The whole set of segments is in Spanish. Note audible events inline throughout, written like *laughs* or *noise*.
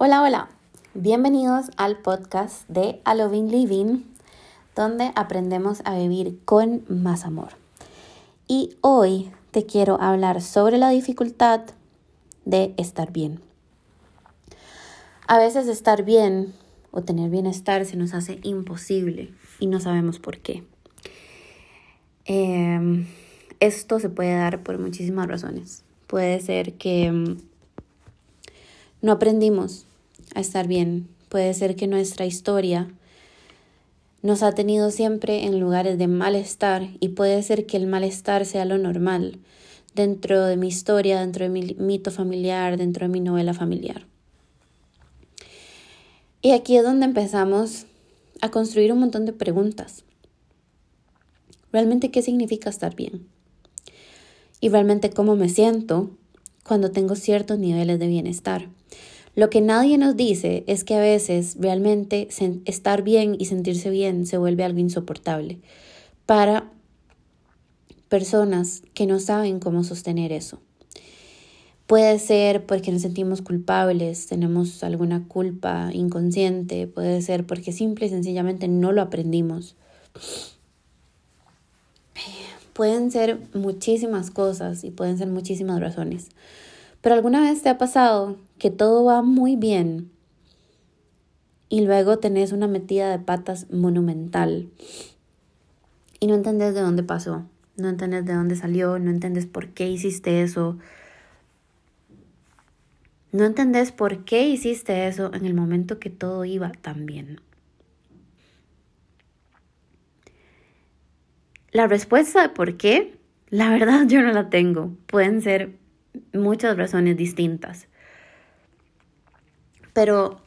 Hola, hola. Bienvenidos al podcast de A Loving Living, donde aprendemos a vivir con más amor. Y hoy te quiero hablar sobre la dificultad de estar bien. A veces estar bien o tener bienestar se nos hace imposible y no sabemos por qué. Em, esto se puede dar por muchísimas razones. Puede ser que mm, no aprendimos a estar bien. Puede ser que nuestra historia nos ha tenido siempre en lugares de malestar y puede ser que el malestar sea lo normal dentro de mi historia, dentro de mi mito familiar, dentro de mi novela familiar. Y aquí es donde empezamos a construir un montón de preguntas. ¿Realmente qué significa estar bien? Y realmente cómo me siento cuando tengo ciertos niveles de bienestar. Lo que nadie nos dice es que a veces realmente estar bien y sentirse bien se vuelve algo insoportable para personas que no saben cómo sostener eso. Puede ser porque nos sentimos culpables, tenemos alguna culpa inconsciente, puede ser porque simple y sencillamente no lo aprendimos. Pueden ser muchísimas cosas y pueden ser muchísimas razones. Pero alguna vez te ha pasado que todo va muy bien y luego tenés una metida de patas monumental y no entendés de dónde pasó, no entendés de dónde salió, no entendés por qué hiciste eso. No entendés por qué hiciste eso en el momento que todo iba tan bien. La respuesta de por qué, la verdad yo no la tengo. Pueden ser muchas razones distintas. Pero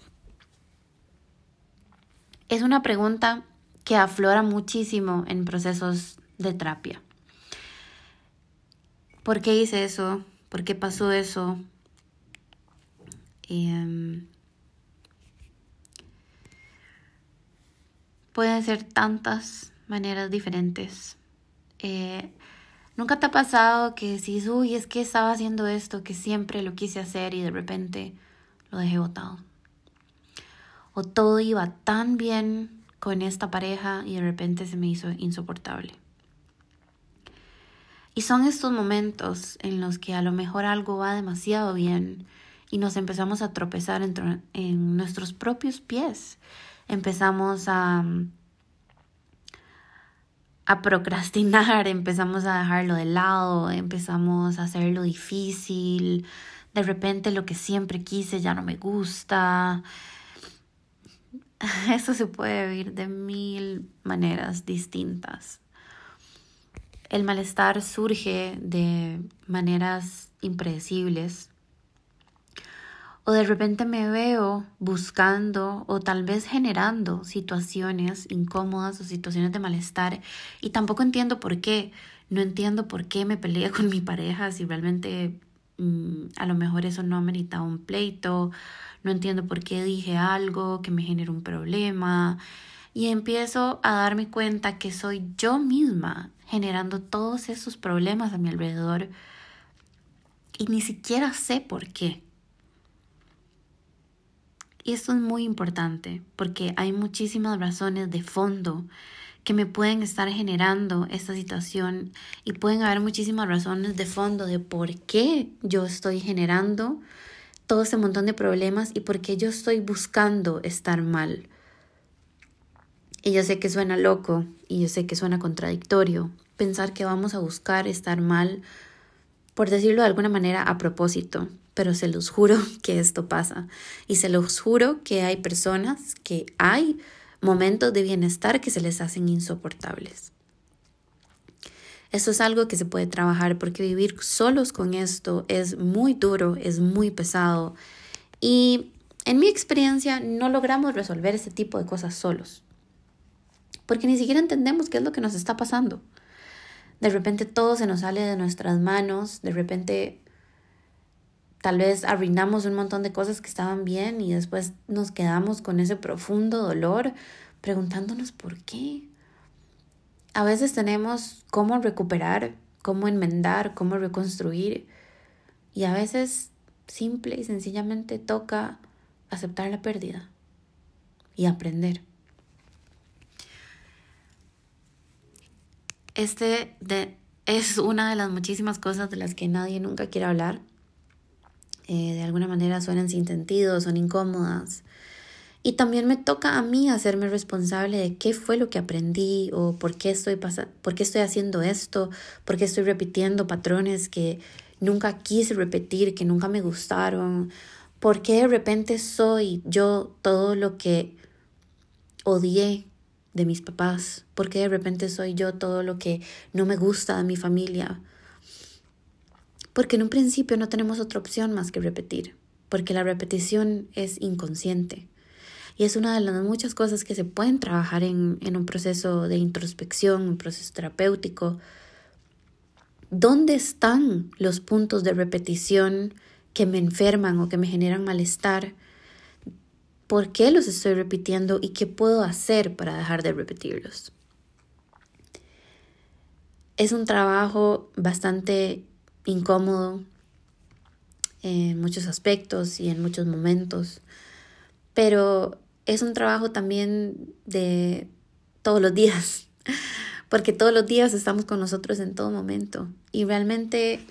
es una pregunta que aflora muchísimo en procesos de terapia. ¿Por qué hice eso? ¿Por qué pasó eso? Em, pueden ser tantas maneras diferentes. Eh, ¿Nunca te ha pasado que decís, uy, es que estaba haciendo esto, que siempre lo quise hacer y de repente lo dejé botado? O todo iba tan bien con esta pareja y de repente se me hizo insoportable. Y son estos momentos en los que a lo mejor algo va demasiado bien y nos empezamos a tropezar en, en nuestros propios pies. Empezamos a a procrastinar, *laughs* empezamos a dejarlo de lado, empezamos a hacerlo difícil, de repente lo que siempre quise ya no me gusta. *laughs* Eso se puede vivir de mil maneras distintas. El malestar surge de maneras impredecibles o de repente me veo buscando o tal vez generando situaciones incómodas o situaciones de malestar y tampoco entiendo por qué. No entiendo por qué me peleé con mi pareja si realmente mm, a lo mejor eso no ameritaba un pleito. No entiendo por qué dije algo que me generó un problema. Y empiezo a darme cuenta que soy yo misma generando todos esos problemas a mi alrededor y ni siquiera sé por qué. Y esto es muy importante porque hay muchísimas razones de fondo que me pueden estar generando esta situación y pueden haber muchísimas razones de fondo de por qué yo estoy generando todo ese montón de problemas y por qué yo estoy buscando estar mal. Y yo sé que suena loco y yo sé que suena contradictorio pensar que vamos a buscar estar mal, por decirlo de alguna manera, a propósito pero se los juro *laughs* que esto pasa. Y se los juro que hay personas que hay momentos de bienestar que se les hacen insoportables. Esto es algo que se puede trabajar porque vivir solos con esto es muy duro, es muy pesado. Y en mi experiencia no logramos resolver este tipo de cosas solos. Porque ni siquiera entendemos qué es lo que nos está pasando. De repente todo se nos sale de nuestras manos, de repente tal vez arruinamos un montón de cosas que estaban bien y después nos quedamos con ese profundo dolor preguntándonos por qué. A veces tenemos cómo recuperar, cómo enmendar, cómo reconstruir y a veces simple y sencillamente toca aceptar la pérdida y aprender. Este de, es una de las muchísimas cosas de las que nadie nunca quiere hablar. Eh, de alguna manera suenan sin sentido, son incómodas. Y también me toca a mí hacerme responsable de qué fue lo que aprendí o por qué estoy, por qué estoy haciendo esto, por qué estoy repitiendo patrones que nunca quise repetir, que nunca me gustaron, por qué de repente soy yo todo lo que odié de mis papás, por qué de repente soy yo todo lo que no me gusta de mi familia. Porque en un principio no tenemos otra opción más que repetir, porque la repetición es inconsciente. Y es una de las muchas cosas que se pueden trabajar en, en un proceso de introspección, un proceso terapéutico. ¿Dónde están los puntos de repetición que me enferman o que me generan malestar? ¿Por qué los estoy repitiendo y qué puedo hacer para dejar de repetirlos? Es un trabajo bastante incómodo en muchos aspectos y en muchos momentos, pero es un trabajo también de todos los días, *laughs* porque todos los días estamos con nosotros en todo momento y realmente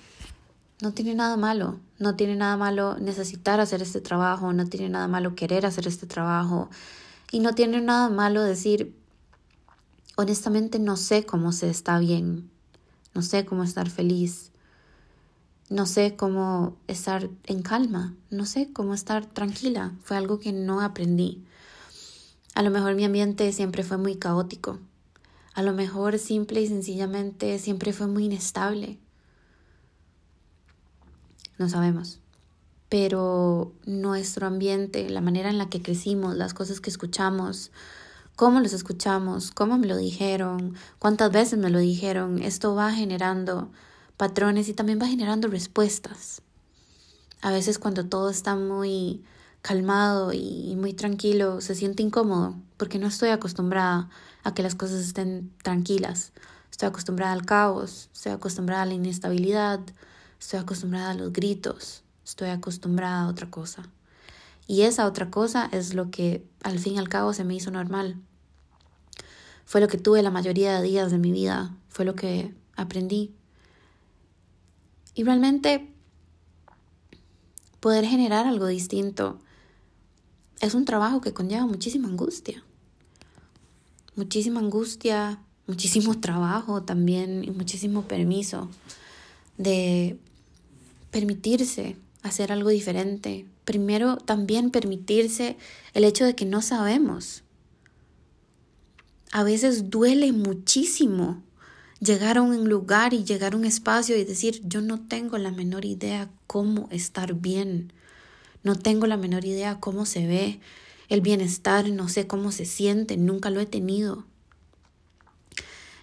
no tiene nada malo, no tiene nada malo necesitar hacer este trabajo, no tiene nada malo querer hacer este trabajo y no tiene nada malo decir, honestamente no sé cómo se está bien, no sé cómo estar feliz, no sé cómo estar en calma, no sé cómo estar tranquila, fue algo que no aprendí. A lo mejor mi ambiente siempre fue muy caótico, a lo mejor simple y sencillamente siempre fue muy inestable no sabemos. Pero nuestro ambiente, la manera en la que crecimos, las cosas que escuchamos, cómo los escuchamos, cómo me lo dijeron, cuántas veces me lo dijeron, esto va generando patrones y también va generando respuestas. A veces cuando todo está muy calmado y muy tranquilo, se siente incómodo porque no estoy acostumbrada a que las cosas estén tranquilas. Estoy acostumbrada al caos, estoy acostumbrada a la inestabilidad, Estoy acostumbrada a los gritos, estoy acostumbrada a otra cosa. Y esa otra cosa es lo que al fin y al cabo se me hizo normal. Fue lo que tuve la mayoría de días de mi vida, fue lo que aprendí. Y realmente poder generar algo distinto es un trabajo que conlleva muchísima angustia. Muchísima angustia, muchísimo trabajo también y muchísimo permiso de permitirse hacer algo diferente. Primero también permitirse el hecho de que no sabemos. A veces duele muchísimo llegar a un lugar y llegar a un espacio y decir, yo no tengo la menor idea cómo estar bien. No tengo la menor idea cómo se ve el bienestar, no sé cómo se siente, nunca lo he tenido.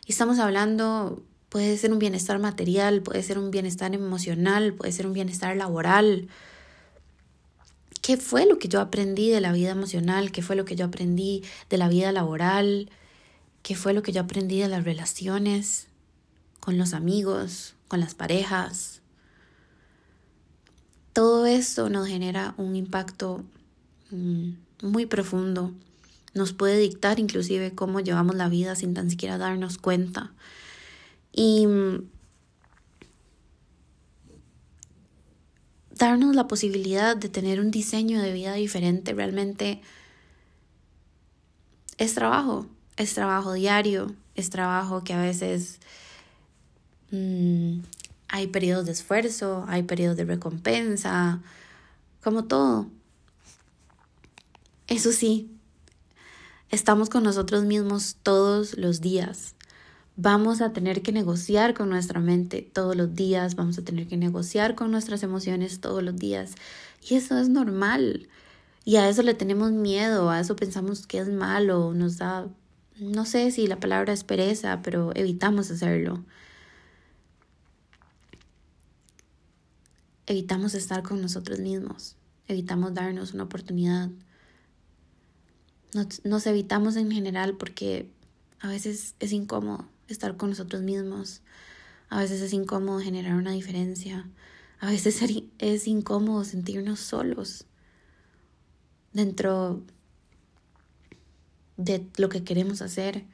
Y estamos hablando Puede ser un bienestar material, puede ser un bienestar emocional, puede ser un bienestar laboral. ¿Qué fue lo que yo aprendí de la vida emocional? ¿Qué fue lo que yo aprendí de la vida laboral? ¿Qué fue lo que yo aprendí de las relaciones con los amigos, con las parejas? Todo esto nos genera un impacto mm, muy profundo. Nos puede dictar inclusive cómo llevamos la vida sin tan siquiera darnos cuenta. Y darnos la posibilidad de tener un diseño de vida diferente realmente es trabajo, es trabajo diario, es trabajo que a veces mm, hay periodos de esfuerzo, hay periodos de recompensa, como todo. Eso sí, estamos con nosotros mismos todos los días. Vamos a tener que negociar con nuestra mente todos los días, vamos a tener que negociar con nuestras emociones todos los días. Y eso es normal. Y a eso le tenemos miedo, a eso pensamos que es malo, nos da, no sé si la palabra es pereza, pero evitamos hacerlo. Evitamos estar con nosotros mismos, evitamos darnos una oportunidad. Nos, nos evitamos en general porque a veces es incómodo estar con nosotros mismos. A veces es incómodo generar una diferencia. A veces *laughs* es incómodo sentirnos solos. dentro de lo que queremos hacer?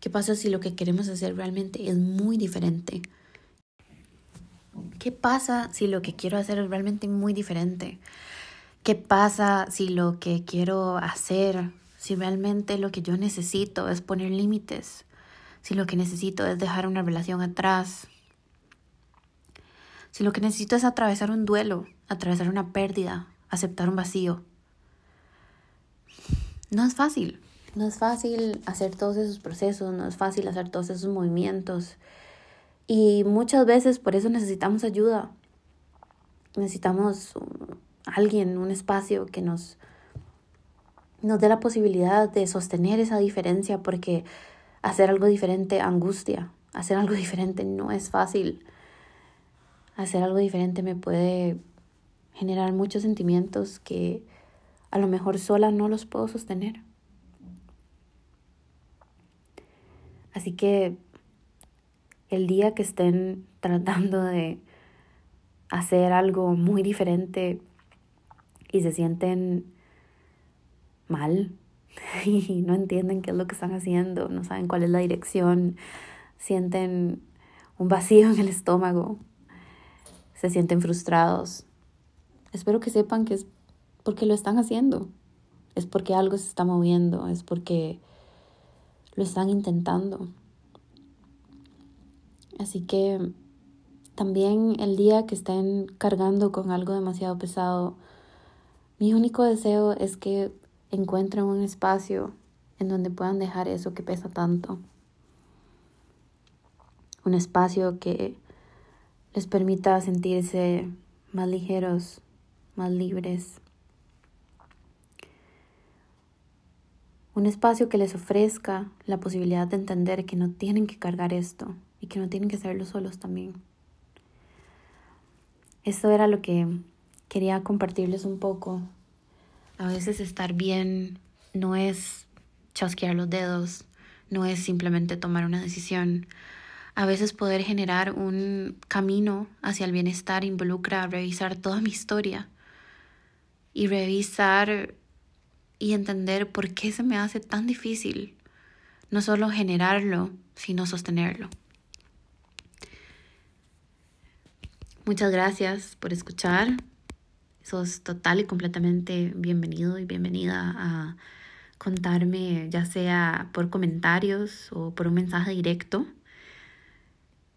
¿Qué pasa si lo que queremos hacer realmente es muy diferente? ¿Qué pasa si lo que quiero hacer es realmente muy diferente? ¿Qué pasa si lo que quiero hacer, si realmente lo que yo necesito es poner límites? Si lo que necesito es dejar una relación atrás. Si lo que necesito es atravesar un duelo, atravesar una pérdida, aceptar un vacío. No es fácil. No es fácil hacer todos esos procesos, no es fácil hacer todos esos movimientos. Y muchas veces por eso necesitamos ayuda. Necesitamos alguien, un espacio que nos, nos dé la posibilidad de sostener esa diferencia porque hacer algo diferente angustia, hacer algo *laughs* diferente no es fácil. Hacer algo diferente me puede generar muchos sentimientos que a lo mejor sola no los puedo sostener. Así que el día que estén *laughs* tratando de hacer algo muy diferente y se sienten mal *laughs* y no entienden qué es lo que están haciendo, no saben cuál es la dirección, sienten un vacío en el estómago, se sienten frustrados. Espero que sepan que es porque lo están haciendo, es porque algo se está moviendo, es porque lo están intentando. Así que también el día que estén cargando con algo demasiado pesado, mi único deseo es que encuentren un espacio en donde puedan dejar eso que pesa tanto. Un espacio que les permita sentirse más ligeros, más libres. Un espacio que les ofrezca la posibilidad de entender que no tienen que cargar esto y que no tienen que hacerlo solos también. Esto era lo que quería compartirles un poco. A veces estar bien no es chasquear los dedos, no es simplemente tomar una decisión. A veces poder generar un camino hacia el bienestar involucra revisar toda mi historia y revisar y entender por qué se me hace tan difícil no solo generarlo, sino sostenerlo. Muchas gracias por escuchar. Sos total y completamente bienvenido y bienvenida a contarme, ya sea por comentarios o por un mensaje directo,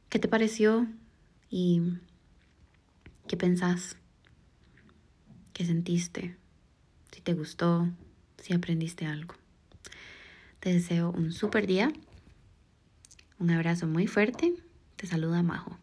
qué te pareció y qué pensás, qué sentiste, si te gustó, si aprendiste algo. Te deseo un super día, un abrazo muy fuerte, te saluda Majo.